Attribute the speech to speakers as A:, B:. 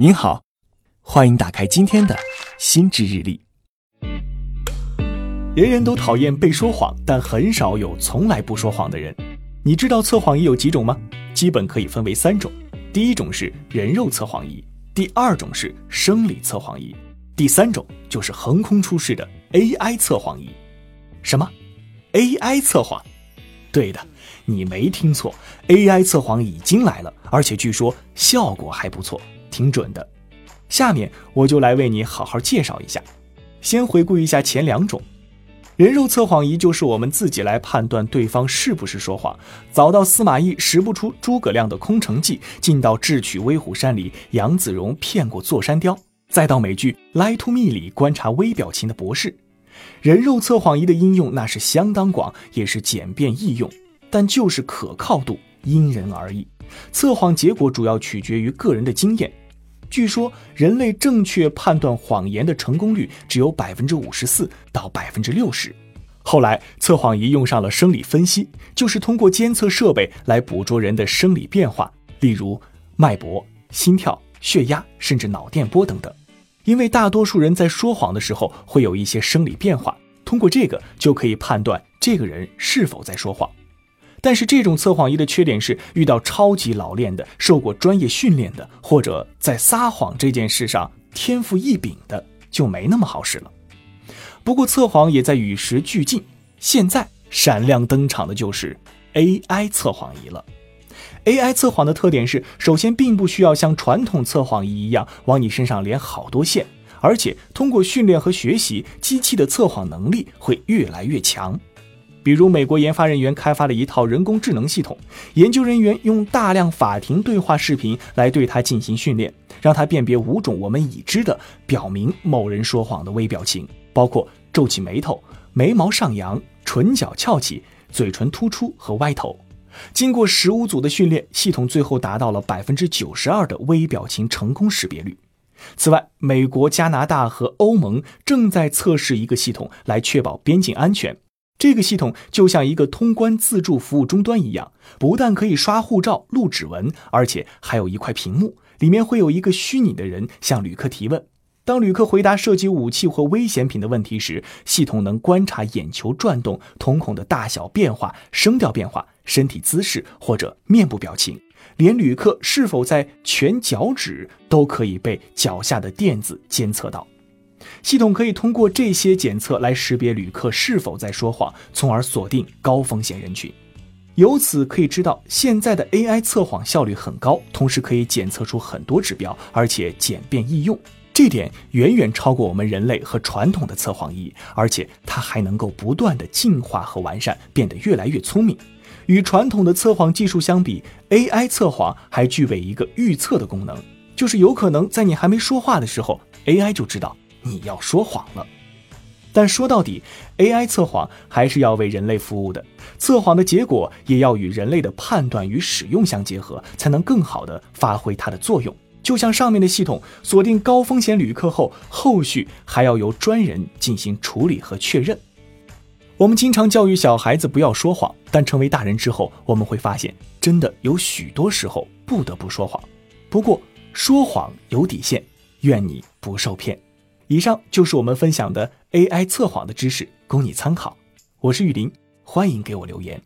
A: 您好，欢迎打开今天的心智日历。人人都讨厌被说谎，但很少有从来不说谎的人。你知道测谎仪有几种吗？基本可以分为三种。第一种是人肉测谎仪，第二种是生理测谎仪，第三种就是横空出世的 AI 测谎仪。什么？AI 测谎？对的，你没听错，AI 测谎已经来了，而且据说效果还不错。挺准的，下面我就来为你好好介绍一下。先回顾一下前两种，人肉测谎仪就是我们自己来判断对方是不是说谎。早到司马懿识不出诸葛亮的空城计，进到智取威虎山里杨子荣骗过座山雕，再到美剧《Lie to Me》里观察微表情的博士，人肉测谎仪的应用那是相当广，也是简便易用，但就是可靠度因人而异。测谎结果主要取决于个人的经验。据说人类正确判断谎言的成功率只有百分之五十四到百分之六十。后来测谎仪用上了生理分析，就是通过监测设备来捕捉人的生理变化，例如脉搏、心跳、血压，甚至脑电波等等。因为大多数人在说谎的时候会有一些生理变化，通过这个就可以判断这个人是否在说谎。但是这种测谎仪的缺点是，遇到超级老练的、受过专业训练的，或者在撒谎这件事上天赋异禀的，就没那么好使了。不过测谎也在与时俱进，现在闪亮登场的就是 AI 测谎仪了。AI 测谎的特点是，首先并不需要像传统测谎仪一样往你身上连好多线，而且通过训练和学习，机器的测谎能力会越来越强。比如，美国研发人员开发了一套人工智能系统，研究人员用大量法庭对话视频来对它进行训练，让它辨别五种我们已知的表明某人说谎的微表情，包括皱起眉头、眉毛上扬、唇角翘起、嘴唇突出和歪头。经过十五组的训练，系统最后达到了百分之九十二的微表情成功识别率。此外，美国、加拿大和欧盟正在测试一个系统来确保边境安全。这个系统就像一个通关自助服务终端一样，不但可以刷护照、录指纹，而且还有一块屏幕，里面会有一个虚拟的人向旅客提问。当旅客回答涉及武器或危险品的问题时，系统能观察眼球转动、瞳孔的大小变化、声调变化、身体姿势或者面部表情，连旅客是否在蜷脚趾都可以被脚下的垫子监测到。系统可以通过这些检测来识别旅客是否在说谎，从而锁定高风险人群。由此可以知道，现在的 AI 测谎效率很高，同时可以检测出很多指标，而且简便易用。这点远远超过我们人类和传统的测谎仪，而且它还能够不断的进化和完善，变得越来越聪明。与传统的测谎技术相比，AI 测谎还具备一个预测的功能，就是有可能在你还没说话的时候，AI 就知道。你要说谎了，但说到底，AI 测谎还是要为人类服务的。测谎的结果也要与人类的判断与使用相结合，才能更好的发挥它的作用。就像上面的系统锁定高风险旅客后，后续还要由专人进行处理和确认。我们经常教育小孩子不要说谎，但成为大人之后，我们会发现，真的有许多时候不得不说谎。不过，说谎有底线，愿你不受骗。以上就是我们分享的 AI 测谎的知识，供你参考。我是雨林，欢迎给我留言。